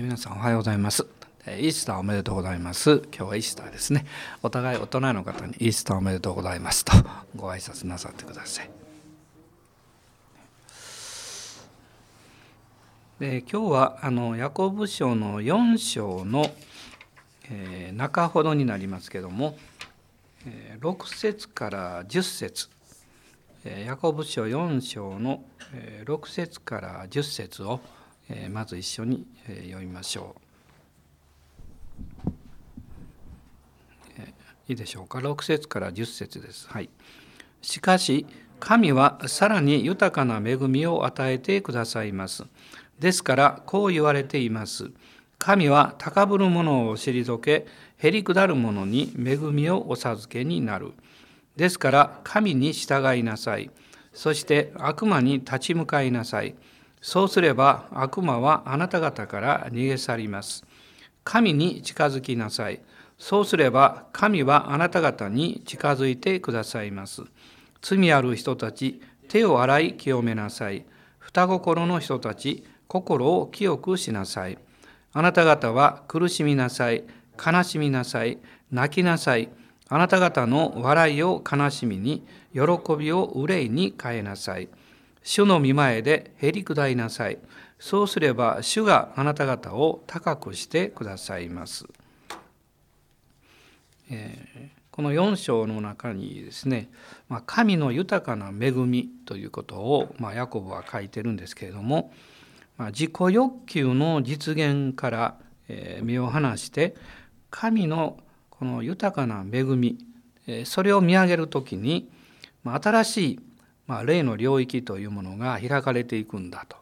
皆さんおはようございます。イースターおめでとうございます。今日はイースターですね。お互い大人の方にイースターおめでとうございます。とご挨拶なさってください。で今日はあのヤコブ書の4章の、えー、中ほどになりますけども、えー、6節から10節。ヤコブ書4章の6節から10節をまず一緒に読みましょう。いいでしょうか？6節から10節です。はい、しかし神はさらに豊かな恵みを与えてくださいます。ですからこう言われています。神は高ぶる者を退け、へりくだる者に恵みをお授けになる。ですから神に従いなさい。そして悪魔に立ち向かいなさい。そうすれば悪魔はあなた方から逃げ去ります。神に近づきなさい。そうすれば神はあなた方に近づいてくださいます。罪ある人たち、手を洗い清めなさい。双心の人たち、心を清くしなさい。あなた方は苦しみなさい。悲しみなさい。泣きなさい。あなた方の笑いを悲しみに、喜びを憂いに変えなさい。主の見前でへり下りなさい。そうすれば主があなた方を高くしてくださいます。えー、この4章の中にですね、まあ、神の豊かな恵みということを、まあ、ヤコブは書いてるんですけれども、まあ、自己欲求の実現から、えー、目を離して神のこの豊かな恵みえそれを見上げる時にま新しい霊の領域というものが開かれていくんだと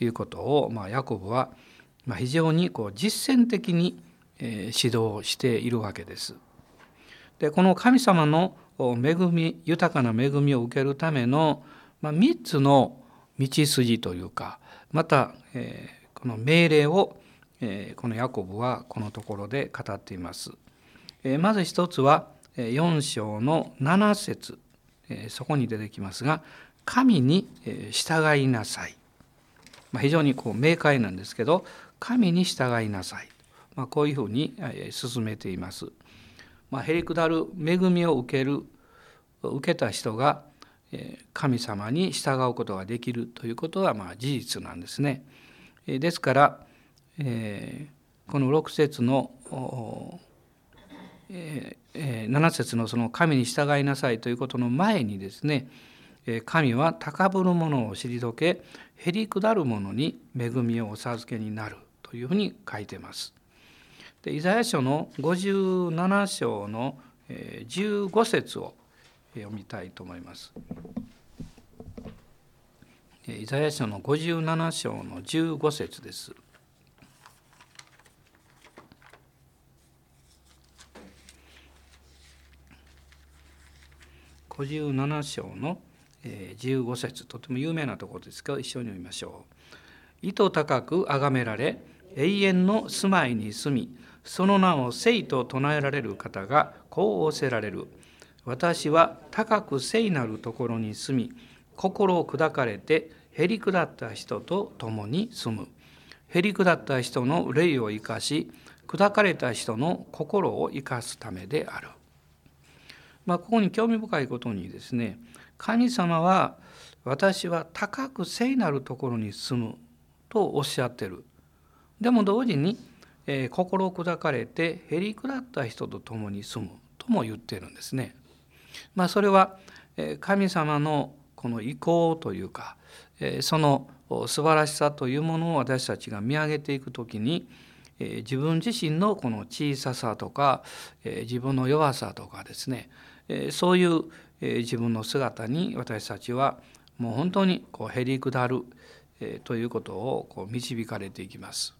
いうことをまヤコブは非常にこう実践的に指導しているわけです。でこの神様の恵み豊かな恵みを受けるためのま3つの道筋というかまたえこの命令をえこのヤコブはこのところで語っています。えまず一つは4章の7節そこに出てきますが「神に従いなさい」まあ、非常にこう明快なんですけど「神に従いなさい」まあ、こういうふうに進めています。まあ、へりくだる恵みを受ける受けた人が神様に従うことができるということはまあ事実なんですね。ですから、えこの6節のえー、7節のその神に従いなさいということの前にですね神は高ぶる者を退けへりくだる者に恵みをお授けになるというふうに書いてます。でイザヤ書の57章の15節を読みたいと思います。イザヤ書の57章の15節です。57章の15節とても有名なところですが一緒に読みましょう。意図高く崇められ永遠の住まいに住みその名を聖と唱えられる方がこう仰せられる。私は高く聖なるところに住み心を砕かれてへり下った人と共に住む。へり下った人の霊を生かし砕かれた人の心を生かすためである。まあ、ここに興味深いことにですね神様は私は高く聖なるところに住むとおっしゃってるでも同時に、えー、心砕かれてへりくだった人と共に住むとも言ってるんですね。まあ、それは神様のこの意向というかその素晴らしさというものを私たちが見上げていく時に自分自身のこの小ささとか自分の弱さとかですねそういう自分の姿に私たちはもう本当にこうへりくだるということをこう導かれていきます。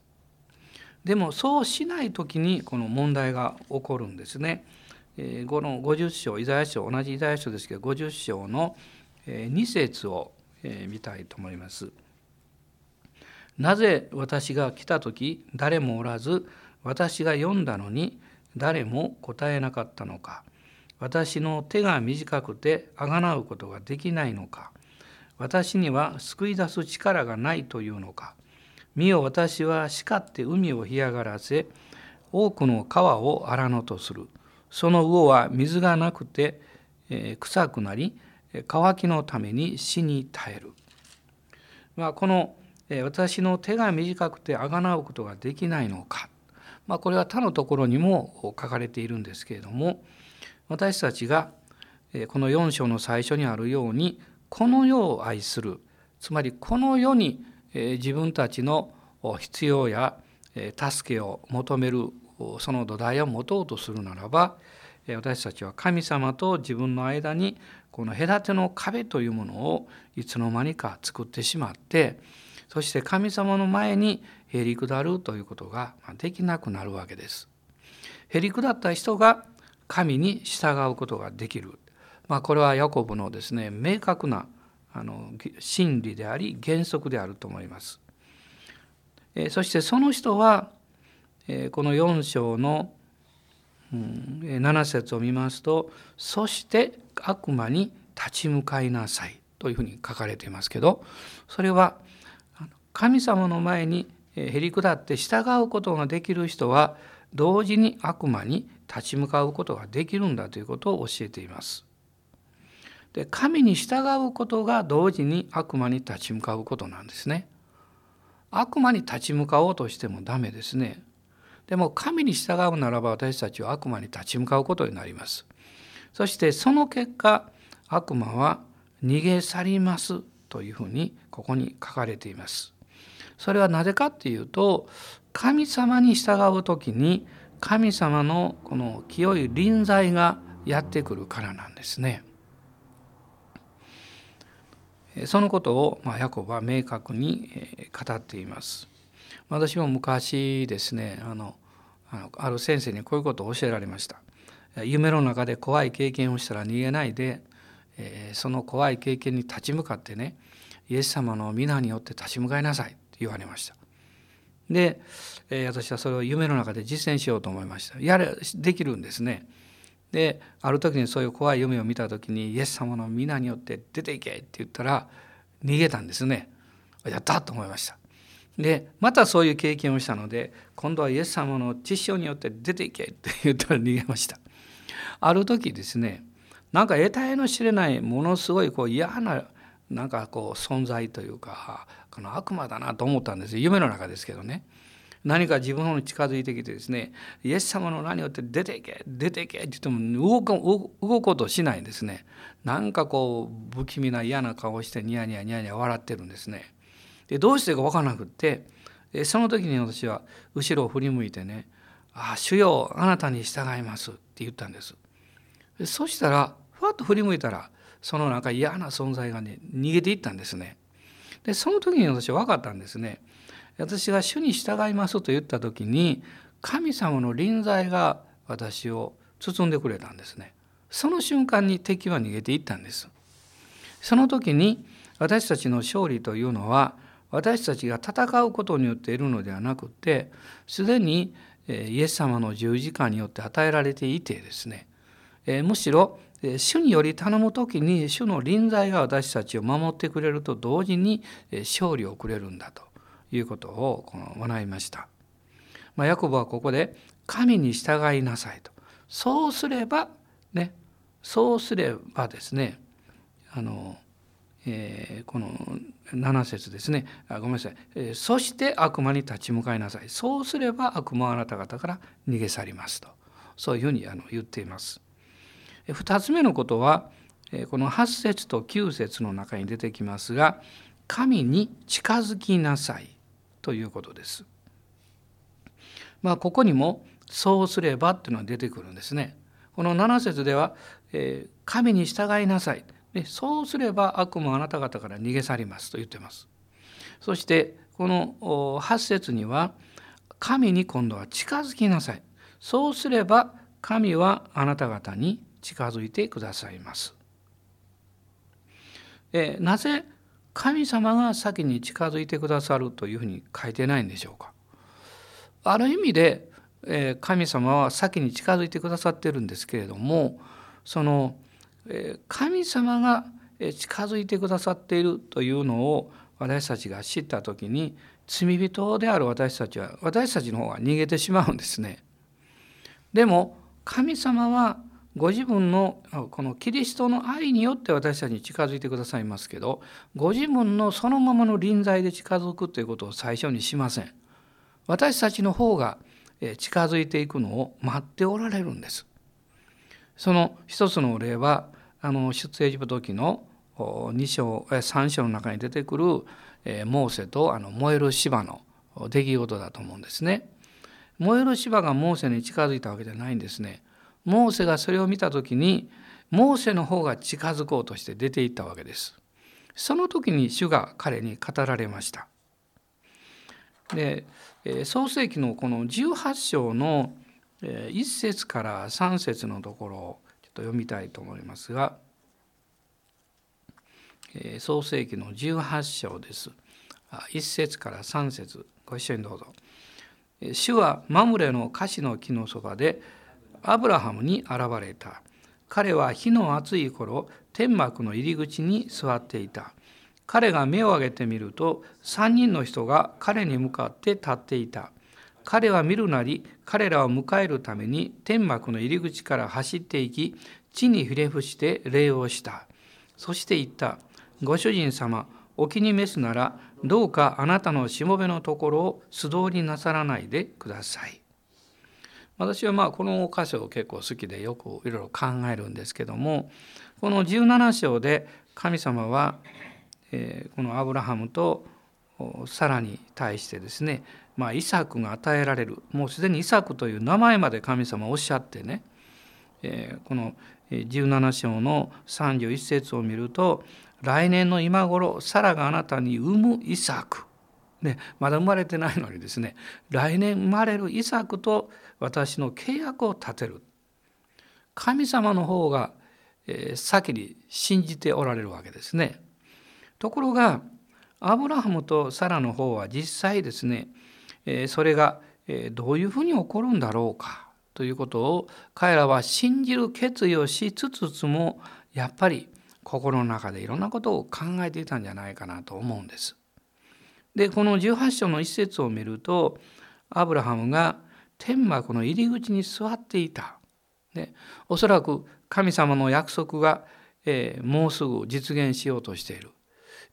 でもそうしない時にこの問題が起こるんですね。この50章イザヤ書同じイザヤ書ですけど50章の2節を見たいと思います。なぜ私が来た時誰もおらず私が読んだのに誰も答えなかったのか。私の手が短くてあがなうことができないのか。私には救い出す力がないというのか。見よ私は叱って海を干上がらせ多くの川を荒野とする。その魚は水がなくて、えー、臭くなり乾きのために死に絶える、まあ、この、えー、私の手が短くてあがなうことができないのか、まあ、これは他のところにも書かれているんですけれども私たちがこの4章の最初にあるようにこの世を愛するつまりこの世に自分たちの必要や助けを求めるその土台を持とうとするならば私たちは神様と自分の間にこの隔ての壁というものをいつの間にか作ってしまってそして神様の前にへり下るということができなくなるわけです。へり下った人が神に従うことができる、まあ、これはヤコブのですね明確なあの真理であり原則であると思います。えそしてその人は、えこの4章の、うん、7節を見ますと「そして悪魔に立ち向かいなさい」というふうに書かれていますけどそれは神様の前にへり下って従うことができる人は同時に悪魔に立ち向かうことができるんだということを教えています。で神に従うことが同時に悪魔に立ち向かうことなんですね。悪魔に立ち向かおうとしてもダメですね。でも神に従うならば私たちは悪魔に立ち向かうことになります。そしてその結果悪魔は逃げ去りますというふうにここに書かれています。それはなぜかっていうと神様に従う時に神様のこの清い臨在がやってくるからなんですね。そのことを、ま、ヤコブは明確に語っています。私も昔ですねあのあのある先生にこういうことを教えられました。夢の中で怖い経験をしたら逃げないで、え、その怖い経験に立ち向かってねイエス様の皆によって立ち向かいなさいって言われました。で、えー、私はそれを夢の中で実践しようと思いました。やれできるんですね。である時にそういう怖い夢を見た時にイエス様の皆によって出ていけって言ったら逃げたんですね。やったと思いました。でまたそういう経験をしたので今度はイエス様の知性によって出ていけって言ったら逃げました。ある時ですねなんか得体の知れないものすごいこう嫌ななんかこう存在というかこの悪魔だなと思ったんです夢の中ですけどね。何か自分の方に近づいてきてですねイエス様の名によって出ていけ出ていけって言っても動こ動こうとしないんですね。なんかこう不気味な嫌な顔してニヤニヤニヤニヤ笑ってるんですね。でどうしてか分からなくってその時に私は後ろを振り向いてね「ああ主よあなたに従います」って言ったんです。そしたらふわっと振り向いたらそのなんか嫌な存在がね逃げていったんですね。でその時に私は分かったんですね。私が主に従いますと言った時に神様の臨在が私を包んでくれたんですね。その瞬間に敵は逃げていったんです。その時に私たちの勝利というのは私たちが戦うことによって得るのではなくてすでにイエス様の十字架によって与えられていてですね。むしろ主により頼む時に主の臨在が私たちを守ってくれると同時に勝利をくれるんだということをこの学びました。まあ、ヤコブはここで神に従いなさいと。そうすればねそうすればですねあの、えー、この7節ですね。あごめんなさい、えー、そして悪魔に立ち向かいなさい。そうすれば悪魔はあなた方から逃げ去りますと。そういうふうにあの言っています。2つ目のことはこの8節と9節の中に出てきますが「神に近づきなさい」ということです。まあ、ここにも「そうすれば」っていうのが出てくるんですね。この7節では、「神に従いなさい」「そうすれば悪魔あなた方から逃げ去ります」と言ってます。そしてこの8節には「神に今度は近づきなさい」「そうすれば神はあなた方に近づいてくださいます」。えー、なぜ神様が先に近づいてくださるというふうに書いてないんでしょうか？ある意味で、え神様は先に近づいてくださってるんですけれどもその、え神様が近づいてくださっているというのを私たちが知った時に罪人である私たちは私たちの方が逃げてしまうんですね。でも神様はご自分のこのキリストの愛によって私たちに近づいてくださいますけどご自分のそのままの臨在で近づくということを最初にしません。私たちの方が近づいていくのを待っておられるんです。その一つの例はあの出エジプト記の2章3章の中に出てくるモーセとあの燃える芝の出来事だと思うんですね。燃える芝がモーセに近づいたわけじゃないんですね。モーセがそれを見た時にモーセの方が近づこうとして出ていったわけです。その時に主が彼に語られました。で創世記のこの18章の1節から3節のところをちょっと読みたいと思いますが創世記の18章です。1節から3節ご一緒にどうぞ。主はマムレのカシの木のそばでアブラハムに現れた。彼は火の熱い頃天幕の入り口に座っていた。彼が目を上げてみると3人の人が彼に向かって立っていた。彼は見るなり彼らを迎えるために天幕の入り口から走っていき地にひれ伏して礼をした。そして言った。ご主人様お気に召すならどうかあなたのしもべのところを素通りなさらないでください。私はまあこの箇所を結構好きでよくいろいろ考えるんですけどもこの17章で神様はこのアブラハムとサラに対してですね、まあ、イサクが与えられる。もうすでにイサクという名前まで神様おっしゃってねこの17章の31節を見ると来年の今頃サラがあなたに産むイサク、ね、まだ生まれてないのにですね来年生まれるイサクと私の契約を立てる神様の方がえ先に信じておられるわけですね。ところがアブラハムとサラの方は実際ですねえそれがえどういうふうに起こるんだろうかということを彼らは信じる決意をしつつつもやっぱり心の中でいろんなことを考えていたんじゃないかなと思うんです。でこの18章の一節を見るとアブラハムが天幕の入り口に座っていた。でおそらく神様の約束が、えー、もうすぐ実現しようとしている。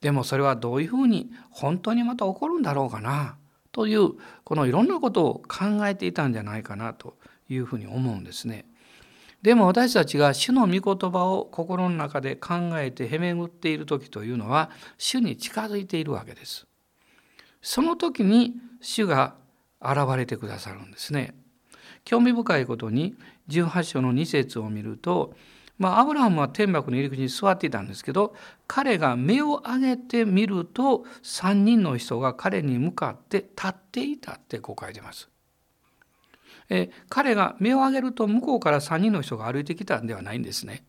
でもそれはどういうふうに本当にまた起こるんだろうかなというこのいろんなことを考えていたんじゃないかなというふうに思うんですね。でも私たちが主の御言葉を心の中で考えてへめぐっている時というのは主に近づいているわけです。その時に主が現れてくださるんですね。興味深いことに18章の2節を見ると、まあ、アブラハムは天幕の入り口に座っていたんですけど彼が目を上げてみると3人の人が彼に向かって立っていたってこう書いてます。え彼が目を上げると向こうから3人の人が歩いてきたんではないんですね。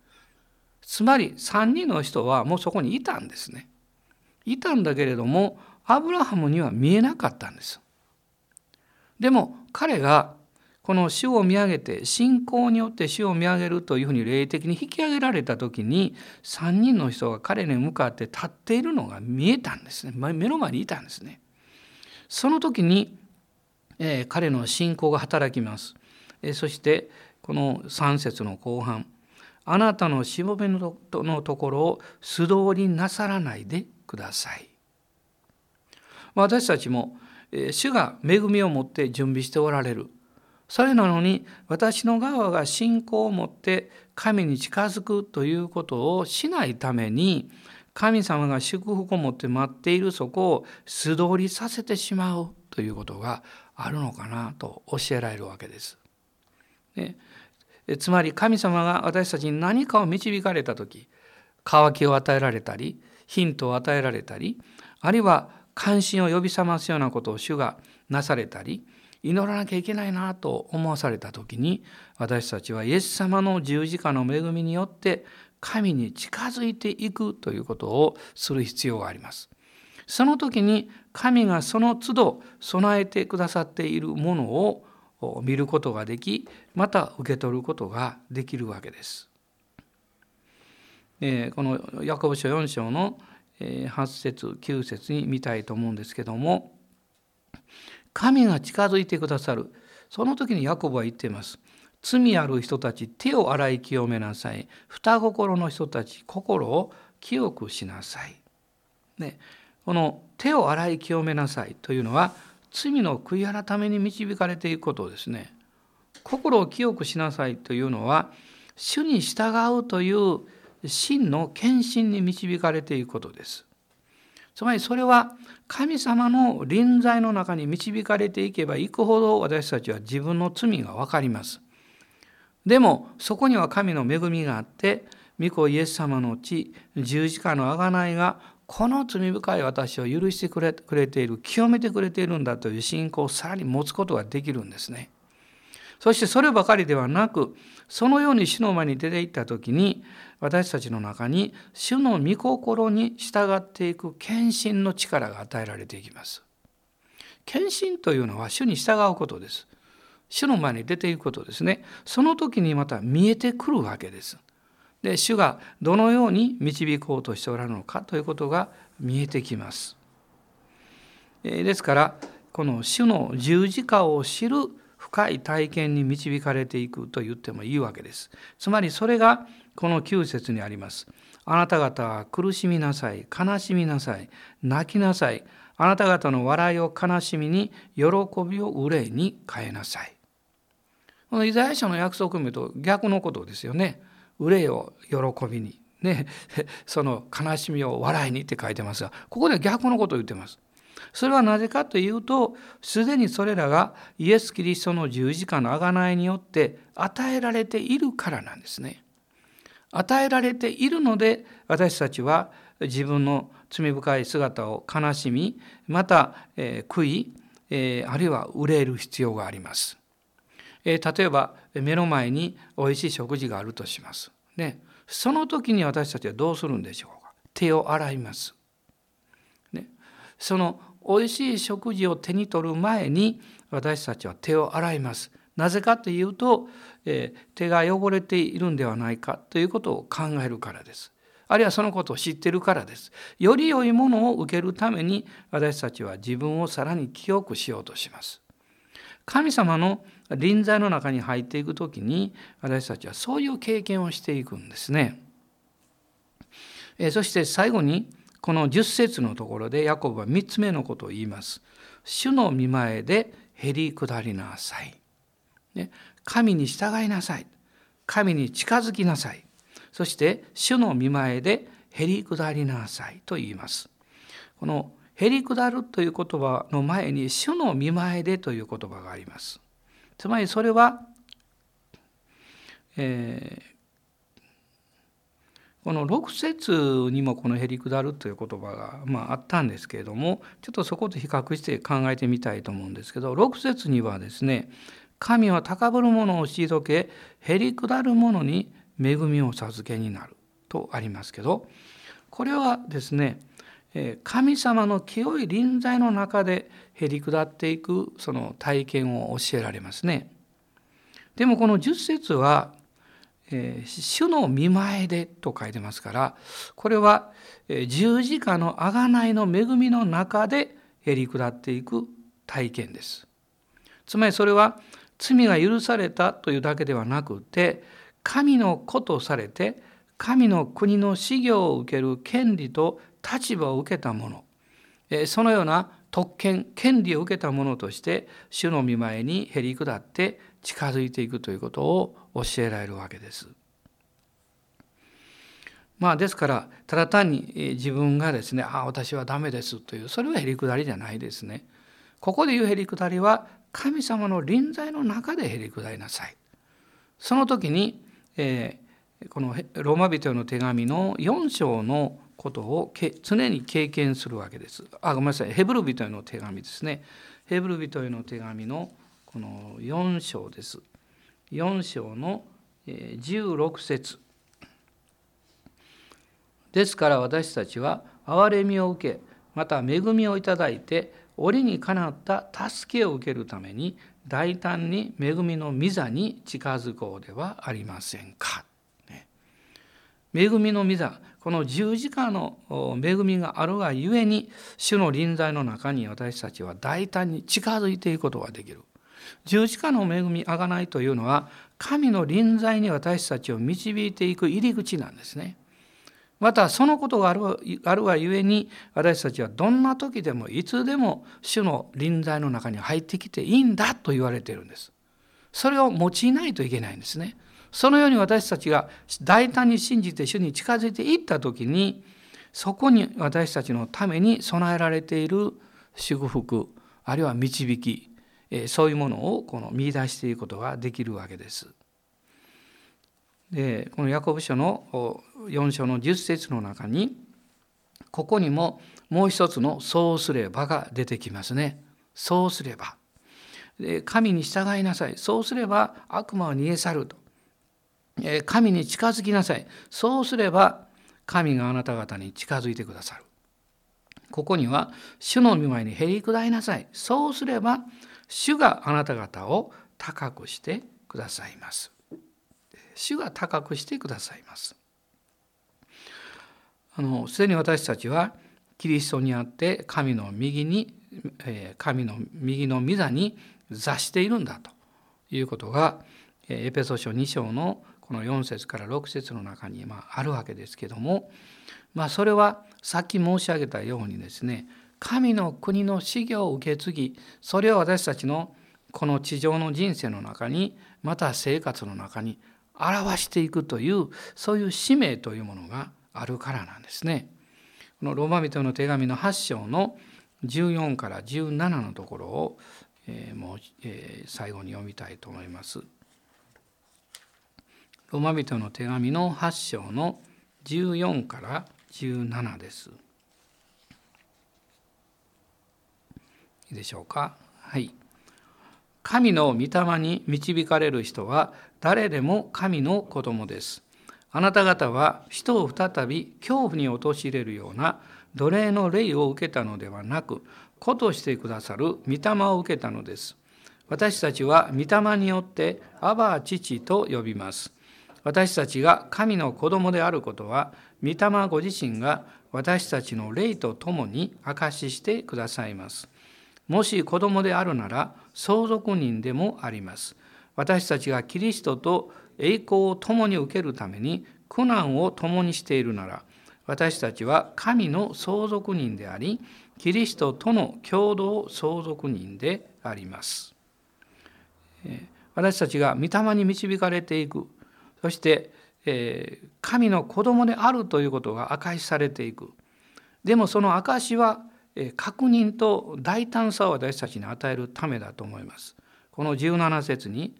つまり3人の人はもうそこにいたんですね。いたんだけれどもアブラハムには見えなかったんです。でも彼がこの主を見上げて信仰によって主を見上げるというふうに霊的に引き上げられた時に3人の人が彼に向かって立っているのが見えたんですね目の前にいたんですね。その時にえ彼の信仰が働きます。えそしてこの3節の後半「あなたのしもべのところを素通りなさらないでください」。私たちも主が恵みを持って準備しておられる。それなのに私の側が信仰を持って神に近づくということをしないために神様が祝福を持って待っているそこを素通りさせてしまうということがあるのかなと教えられるわけです。ね、つまり神様が私たちに何かを導かれた時渇きを与えられたりヒントを与えられたりあるいは関心を呼び覚ますようなことを主がなされたり祈らなきゃいけないなと思わされた時に私たちはイエス様の十字架の恵みによって神に近づいていくということをする必要があります。その時に神がその都度備えてくださっているものを見ることができまた受け取ることができるわけです。えこのヤコブ書4章の8節9節に見たいと思うんですけども神が近づいてくださる。その時にヤコブは言っています。罪ある人たち手を洗い清めなさい。双心の人たち心を清くしなさい、ね、この手を洗い清めなさいというのは罪の悔い改めに導かれていくことですね。心を清くしなさいというのは主に従うという真の献身に導かれていくことですつまりそれは神様の臨在の中に導かれていけばいくほど私たちは自分の罪が分かります。でもそこには神の恵みがあって御子イエス様の血十字架の贖いがこの罪深い私を許してくれくれている清めてくれているんだという信仰をさらに持つことができるんですね。そしてそればかりではなくそのように主の前に出て行った時に私たちの中に主の御心に従っていく献身の力が与えられていきます。献身というのは主に従うことです。主の前に出ていくことですね。その時にまた見えてくるわけです。で主がどのように導こうとしておられるのかということが見えてきます。ですからこの主の十字架を知る深い体験に導かれていくと言ってもいいわけです。つまりそれがこの9節にあります。あなた方は苦しみなさい、悲しみなさい、泣きなさい。あなた方の笑いを悲しみに、喜びを憂いに変えなさい。このイザヤ書の約束を見ると逆のことですよね。憂いを喜びに。ね、その悲しみを笑いにって書いてますが、ここで逆のことを言ってます。それはなぜかというとすでにそれらがイエス・キリストの十字架の贖いによって与えられているからなんですね。与えられているので私たちは自分の罪深い姿を悲しみまた、えー、悔い、えー、あるいは憂える必要があります。えー、例えば目の前においしい食事があるとします。ね、その時に私たちはどうするんでしょうか手を洗います。ね、その美味しい食事を手に取る前に私たちは手を洗います。なぜかというと、えー、手が汚れているんではないかということを考えるからです。あるいはそのことを知ってるからです。より良いものを受けるために私たちは自分をさらに清くしようとします。神様の臨在の中に入っていく時に私たちはそういう経験をしていくんですね。えそして最後にこの10節のところでヤコブは3つ目のことを言います。主の見前でへり下りなさい。神に従いなさい。神に近づきなさい。そして主の見前でへり下りなさいと言います。このへり下るという言葉の前に主の見前でという言葉があります。つまりそれは、えこの6節にもこの「へりくだる」という言葉が、まあ、あったんですけれどもちょっとそこと比較して考えてみたいと思うんですけど6節にはですね「神は高ぶる者を退けへりくだる者に恵みを授けになる」とありますけどこれはですね神様の清い臨在の中でへり下っていくその体験を教えられますね。でもこの10節はえ主の見前でと書いてますからこれはえ十字架の贖いの恵みの中でへり下っていく体験です。つまりそれは罪が許されたというだけではなくて神の子とされて神の国の修行を受ける権利と立場を受けた者そのような特権権利を受けた者として主の御前にへり下って近づいていくということを教えられるわけです。まあですからただ単に自分がですね「ああ私はダメです」というそれはへりくだりじゃないですね。ここで言うへりくだりは神様の臨在の中でへりくだりなさい。その時に、えー、このローマ人への手紙の4章のことを常に経験するわけです。あごめんなさいヘブル人への手紙ですね。ヘブル人への手紙のこの4章です。4章の16節ですから私たちは憐れみを受けまた恵みをいただいて折にかなった助けを受けるために大胆に恵みの御座に近づこうではありませんか。恵みの御座この十字架の恵みがあるがゆえに主の臨在の中に私たちは大胆に近づいていくことができる。十字架の恵みあがないというのは神の臨在に私たちを導いていく入り口なんですね。またそのことがあるあるがゆえに私たちはどんな時でもいつでも主の臨在の中に入ってきていいんだと言われているんです。それを用いないといけないんですね。そのように私たちが大胆に信じて主に近づいていった時にそこに私たちのために備えられている祝福あるいは導きそういうものをこの見出していくことができるわけです。でこのヤコブ書の4章の10節の中にここにももう一つの「そうすれば」が出てきますね。そうすれば。神に従いなさい。そうすれば悪魔は逃げ去ると。神に近づきなさい。そうすれば神があなた方に近づいてくださる。ここには主の御前にへり下りなさい。そうすれば主があなた方を高くしてくださいます。主が高くしてくださいます。あのすでに私たちはキリストにあって神の右に神の右の御座に座しているんだということがエペソ書2章のこの4節から6節の中にまあるわけですけども、まあ、それはさっき申し上げたようにですね神の国の修行を受け継ぎそれを私たちのこの地上の人生の中にまた生活の中に表していくというそういう使命というものがあるからなんですね。このローマ人の手紙の8章の14から17のところを、えー、もう、えー、最後に読みたいと思います。ローマ人の手紙の8章の14から17です。でしょうか？はい。神の御霊に導かれる人は誰でも神の子供です。あなた方は人を再び恐怖に陥れるような奴隷の霊を受けたのではなく子としてくださる御霊を受けたのです。私たちは御霊によってアバ父と呼びます。私たちが神の子供であることは御霊ご自身が私たちの霊と共に証ししてくださいます。もし子供であるなら相続人でもあります。私たちがキリストと栄光を共に受けるために苦難を共にしているなら私たちは神の相続人でありキリストとの共同相続人であります。私たちが御霊に導かれていくそして神の子供であるということが明かしされていくでもその証しは確認と大胆さを私たちに与えるためだと思います。この17節に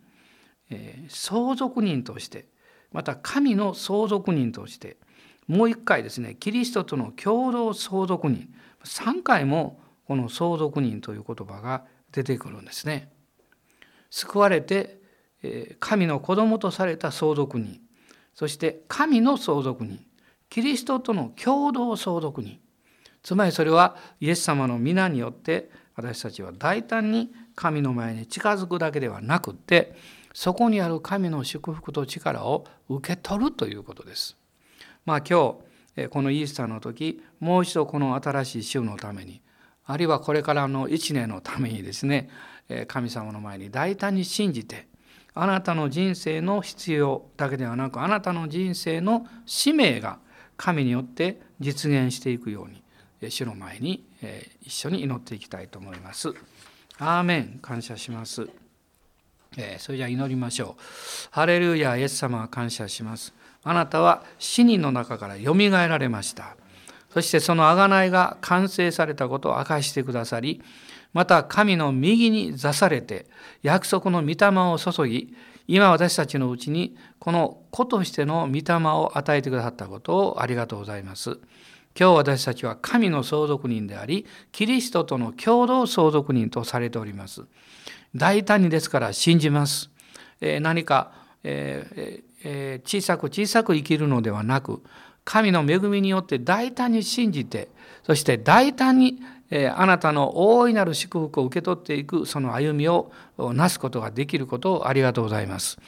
相続人としてまた神の相続人としてもう一回ですねキリストとの共同相続人3回もこの相続人という言葉が出てくるんですね。救われて神の子供とされた相続人そして神の相続人キリストとの共同相続人つまりそれはイエス様の皆によって私たちは大胆に神の前に近づくだけではなくってそこにある神の祝福と力を受け取るということです。まあ今日このイースターの時もう一度この新しい週のためにあるいはこれからの一年のためにですね神様の前に大胆に信じてあなたの人生の必要だけではなくあなたの人生の使命が神によって実現していくように主の前に一緒に祈っていきたいと思います。アーメン感謝します。それじゃあ祈りましょう。ハレルヤイエス様は感謝します。あなたは死人の中からよみがえられました。そしてその贖いが完成されたことを明かしてくださり、また神の右に座されて約束の御霊を注ぎ今私たちのうちにこの子としての御霊を与えてくださったことをありがとうございます。今日私たちは神の相続人でありキリストとの共同相続人とされております。大胆にですから信じます。え何か、ええ小さく小さく生きるのではなく神の恵みによって大胆に信じてそして大胆にあなたの大いなる祝福を受け取っていくその歩みをなすことができることをありがとうございます。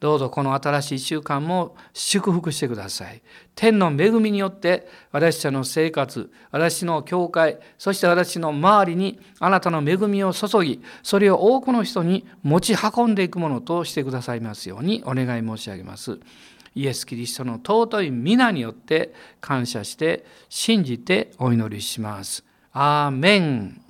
どうぞこの新しい週間も祝福してください。天の恵みによって私たちの生活、私の教会、そして私の周りにあなたの恵みを注ぎ、それを多くの人に持ち運んでいくものとしてくださいますようにお願い申し上げます。イエス・キリストの尊い皆によって感謝して信じてお祈りします。アーメン